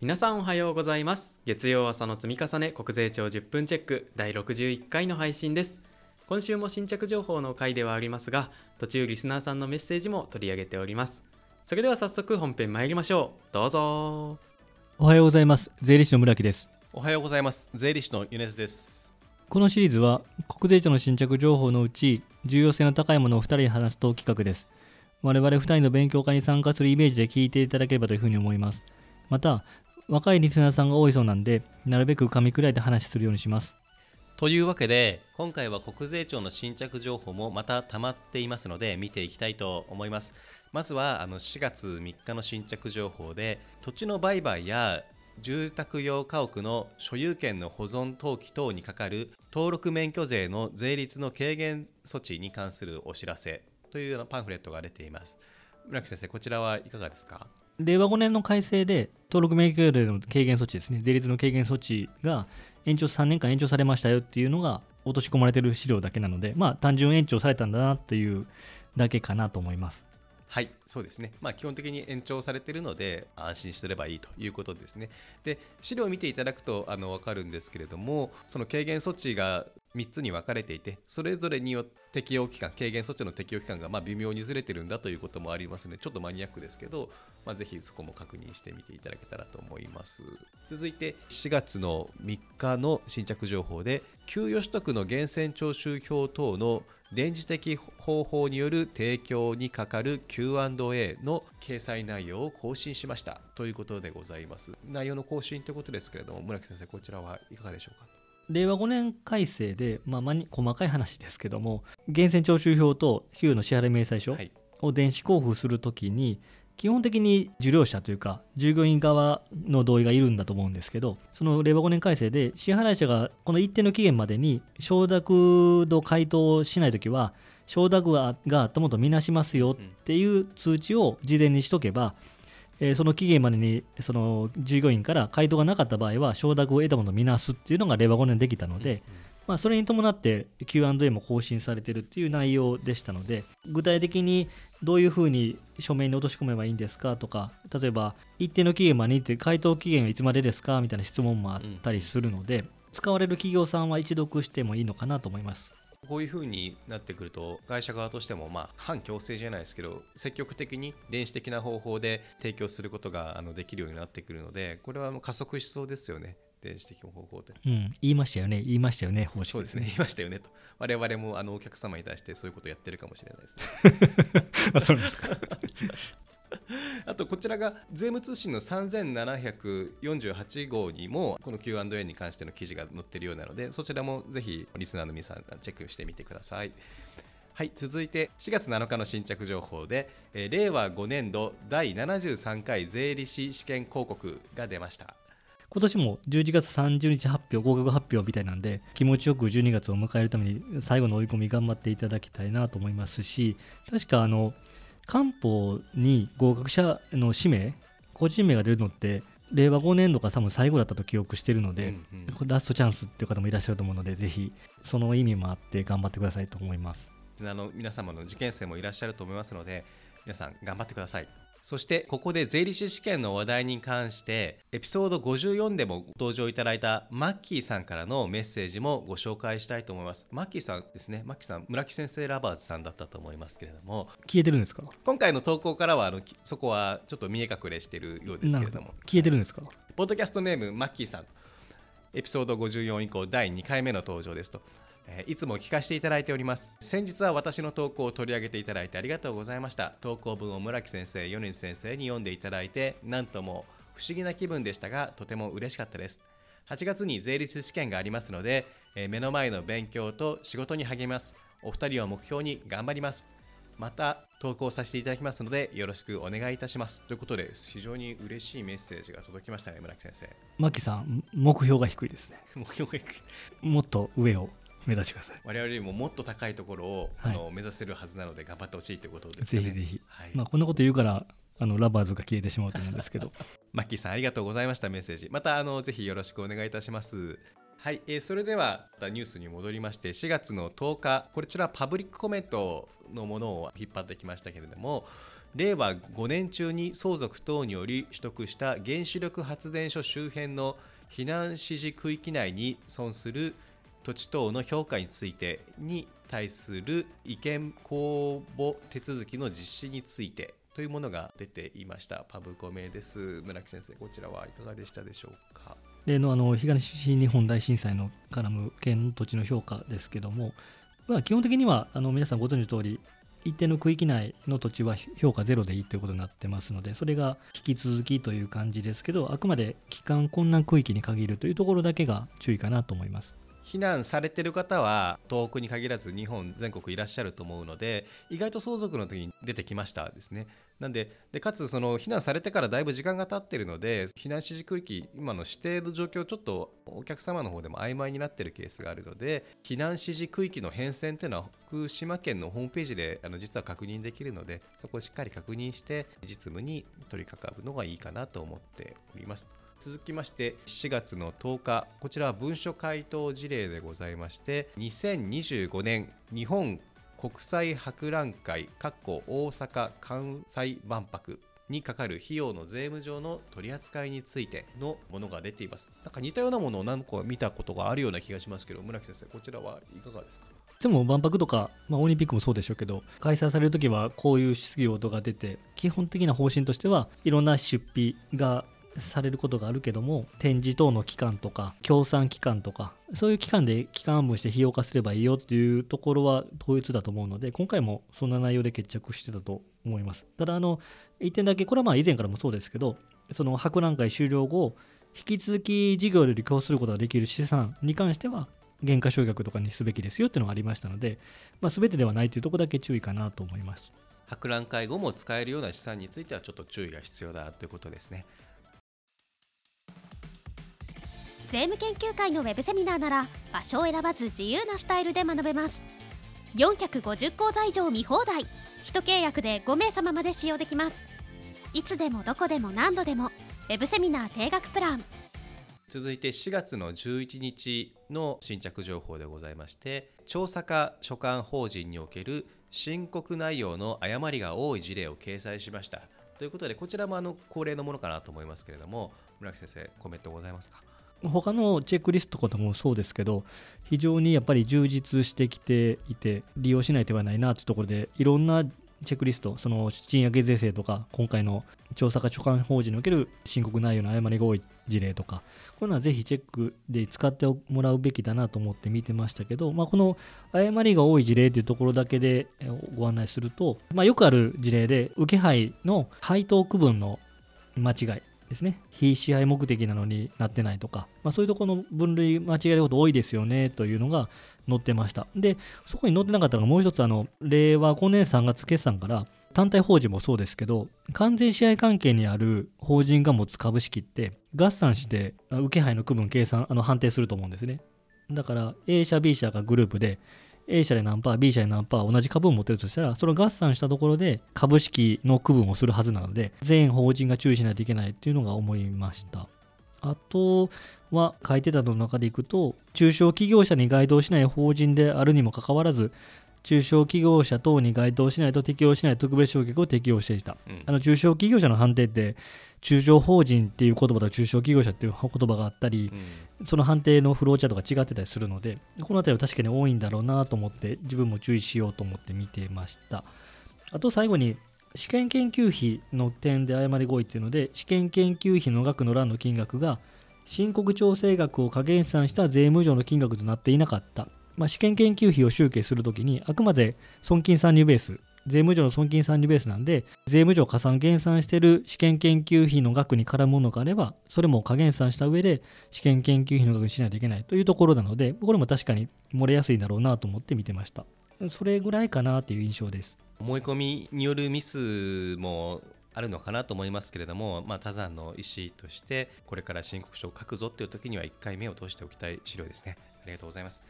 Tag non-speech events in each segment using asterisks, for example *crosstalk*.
皆さんおはようございます。月曜朝の積み重ね国税庁10分チェック第61回の配信です。今週も新着情報の回ではありますが途中リスナーさんのメッセージも取り上げております。それでは早速本編参りましょう。どうぞ。おはようございます。税理士の村木です。おはようございます。税理士の米津です。このシリーズは国税庁の新着情報のうち重要性の高いものを2人で話すと企画です。我々2人の勉強会に参加するイメージで聞いていただければというふうに思います。また若いリスナーさんが多いそうなんでなるべく噛み砕いて話するようにします。というわけで今回は国税庁の新着情報もまた溜まっていますので見ていきたいと思います。まずはあの4月3日の新着情報で土地の売買や住宅用家屋の所有権の保存登記等にかかる登録免許税の税率の軽減措置に関するお知らせというようなパンフレットが出ています。村木先生こちらはいかがですか？令和5年の改正で登録免許税の軽減措置ですね。税率の軽減措置が延長3年間延長されましたよっていうのが落とし込まれてる資料だけなのでまあ単純延長されたんだなというだけかなと思います。はい、そうですね。まあ、基本的に延長されているので、安心すればいいということですね。で、資料を見ていただくとあの分かるんですけれども、その軽減措置が3つに分かれていて、それぞれによって適用期間、軽減措置の適用期間がま微妙にずれてるんだということもありますので、ちょっとマニアックですけど、まあ、ぜひそこも確認してみていただけたらと思います。続いて、4月の3日の新着情報で、給与取得の源泉徴収票等の電磁的方法による提供にかかる Q&A の掲載内容を更新しましたということでございます。内容の更新ということですけれども、村木先生、こちらはいかがでしょうか？令和5年改正で、まあ、まに細かい話ですけども源泉徴収票と給与の支払い明細書はい、を電子交付するときに基本的に受領者というか従業員側の同意がいるんだと思うんですけどその令和5年改正で支払い者がこの一定の期限までに承諾の回答をしないときは承諾ががあったものとみなしますよっていう通知を事前にしとけば、えーその期限までにその従業員から回答がなかった場合は承諾を得たものを見なすっていうのが令和5年できたので、まあ、それに伴って Q&A も更新されてるっていう内容でしたので具体的にどういうふうに書面に落とし込めばいいんですかとか例えば一定の期限までにって回答期限はいつまでですかみたいな質問もあったりするので、使われる企業さんは一読してもいいのかなと思います。こういうふうになってくると、会社側としても、まあ、反強制じゃないですけど、積極的に電子的な方法で提供することがあのできるようになってくるので、これはもう加速しそうですよね、電子的方法で。うん、言いましたよね。言いましたよね。方式。そうですね、言いましたよねと。我々もあのお客様に対してそういうことをやってるかもしれないですね。*laughs* あそうですか *laughs* あとこちらが税務通信の3748号にもこの Q&A に関しての記事が載っているようなのでそちらもぜひリスナーの皆さんチェックしてみてください。はい、続いて4月7日の新着情報で、えー令和5年度第73回税理士試験広告が出ました。今年も11月30日発表合格発表みたいなんで気持ちよく12月を迎えるために最後の追い込み頑張っていただきたいなと思いますし確かあの官報に合格者の氏名個人名が出るのって令和5年度が多分最後だったと記憶してるので、うんうん。ラストチャンスっていう方もいらっしゃると思うのでぜひその意味もあって頑張ってくださいと思います。リスナーの皆様の受験生もいらっしゃると思いますので皆さん頑張ってくださいそしてここで税理士試験の話題に関してエピソード54でもご登場いただいたマッキーさんからのメッセージもご紹介したいと思います。マッキーさんですね。マッキーさん村木先生ラバーズさんだったと思いますけれども。消えてるんですか？今回の投稿からはあのきそこはちょっと見え隠れしているようですけれども。消えてるんですか？ポッドキャストネームマッキーさん。エピソード54以降第2回目の登場ですと、えーいつも聞かせていただいております。先日は私の投稿を取り上げていただいてありがとうございました。投稿文を村木先生米津先生に読んでいただいてなんとも不思議な気分でしたがとても嬉しかったです。8月に税理士試験がありますので、えー目の前の勉強と仕事に励みます。お二人を目標に頑張ります。また投稿させていただきますのでよろしくお願いいたします。ということで非常に嬉しいメッセージが届きましたね村木先生。マキさん目標が低いですね。*laughs* 目標が低い。もっと上を目指してください。我々よりももっと高いところを、はい。あの目指せるはずなので頑張ってほしいということで。すねぜひぜひ、はい。まあ、こんなこと言うからあのラバーズが消えてしまうと思うんですけど。マッキーさんありがとうございましたメッセージ。またあのぜひよろしくお願いいたします。はい、えーそれではまたニュースに戻りまして4月の10日こちらパブリックコメントのものを引っ張ってきましたけれども令和5年中に相続等により取得した原子力発電所周辺の避難指示区域内に損する土地等の評価についてに対する意見公募手続きの実施についてというものが出ていました。パブコメです。村木先生こちらはいかがでしたでしょうか？例のあの東日本大震災の絡む県土地の評価ですけども、まあ、基本的にはあの皆さんご存知の通り一定の区域内の土地は評価ゼロでいいということになってますのでそれが引き続きという感じですけどあくまで帰還困難区域に限るというところだけが注意かなと思います。避難されてる方は東北に限らず日本全国いらっしゃると思うので意外と相続の時に出てきましたですね。なんででかつその避難されてからだいぶ時間が経ってるので避難指示区域今の指定の状況ちょっとお客様の方でも曖昧になってるケースがあるので避難指示区域の変遷というのは福島県のホームページであの実は確認できるのでそこをしっかり確認して実務に取り掛かるのがいいかなと思っております。続きまして4月の10日こちらは文書回答事例でございまして2025年日本国際博覧会大阪・関西万博にかかる費用の税務上の取り扱いについてのものが出ています。なんか似たようなものを何個か見たことがあるような気がしますけど村木先生こちらはいかがですか？でも万博とか、まあ、オリンピックもそうでしょうけど開催されるときはこういう質疑応答が出て基本的な方針としてはいろんな出費がされることがあるけども展示等の期間とか協賛期間とかそういう期間で期間分して費用化すればいいよっていうところは統一だと思うので今回もそんな内容で決着してたと思います。ただあの一点だけこれはまあ以前からもそうですけどその博覧会終了後引き続き事業より供することができる資産に関しては減価償却とかにすべきですよっていうのがありましたので、まあ、全てではないというところだけ注意かなと思います。博覧会後も使えるような資産についてはちょっと注意が必要だということですね。税務研究会のウェブセミナーなら場所を選ばず自由なスタイルで学べます。450講座以上見放題。一契約で5名様まで使用できます。いつでもどこでも何度でも。ウェブセミナー定額プラン。続いて4月の11日の新着情報でございまして調査課所管法人における申告内容の誤りが多い事例を掲載しました。ということでこちらもあの恒例のものかなと思いますけれども村木先生コメントございますか？他のチェックリストとかもそうですけど非常にやっぱり充実してきていて利用しない手はないなというところでいろんなチェックリストその賃上げ税制とか今回の調査課所管法人における申告内容の誤りが多い事例とかこういうのはぜひチェックで使ってもらうべきだなと思って見てましたけど、まあ、この誤りが多い事例というところだけでご案内すると、まあ、よくある事例で受け配の配当区分の間違いですね。非支配目的なのになってないとか、まあ、そういうところの分類間違えること多いですよねというのが載ってました。でそこに載ってなかったのがもう一つあの令和5年3月決算から単体法人もそうですけど完全支配関係にある法人が持つ株式って合算して受け配の区分計算あの判定すると思うんですね。だから A 社 B 社がグループで A 社で何パー B 社で何パー同じ株を持ってるとしたらそれを合算したところで株式の区分をするはずなので全法人が注意しないといけないっていうのが思いました。あとは書いてたの中でいくと中小企業者に該当しない法人であるにもかかわらず中小企業者等に該当しないと適用しない特別償却を適用していた、うん。あの中小企業者の判定って中小法人っていう言葉と中小企業者っていう言葉があったり、その判定のフローチャートが違ってたりするので、この辺りは確かに多いんだろうなと思って、自分も注意しようと思って見てました。あと最後に、試験研究費の点で誤り合意っていうので、試験研究費の額の欄の金額が、申告調整額を加減算した税務上の金額となっていなかった。まあ、試験研究費を集計するときに、あくまで損金算入ベース、税務上の損金算入ベースなんで、税務上加算減算している試験研究費の額に絡むものがあれば、それも加減算した上で試験研究費の額にしないといけないというところなので、これも確かに漏れやすいだろうなと思って見てました。それぐらいかなという印象です。思い込みによるミスもあるのかなと思いますけれども、まあ、他山の意思としてこれから申告書を書くぞっていう時には1回目を通しておきたい資料ですねありがとうございます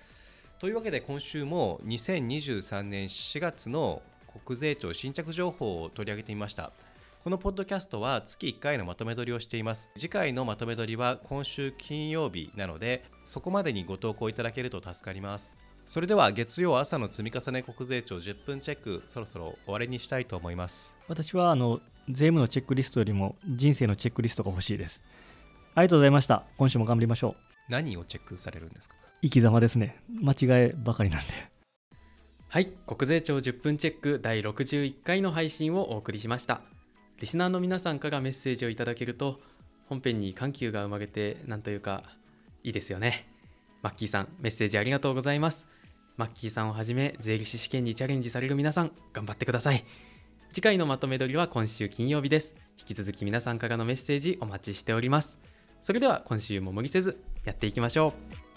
というわけで今週も2023年4月の国税庁新着情報を取り上げてみました。このポッドキャストは月1回のまとめ撮りをしています。次回のまとめ撮りは今週金曜日なのでそこまでにご投稿いただけると助かります。それでは月曜朝の積み重ね国税庁10分チェックそろそろ終わりにしたいと思います。私はあの税務のチェックリストよりも人生のチェックリストが欲しいです。ありがとうございました。今週も頑張りましょう。何をチェックされるんですか？生き様ですね。間違いばかりなんではい国税庁10分チェック第61回の配信をお送りしました。リスナーの皆さんからメッセージをいただけると本編に緩急が生まれてなんというかいいですよね。マッキーさんメッセージありがとうございます。マッキーさんをはじめ税理士試験にチャレンジされる皆さん頑張ってください。次回のまとめ撮りは今週金曜日です。引き続き皆さんからのメッセージお待ちしております。それでは今週も無理せずやっていきましょう。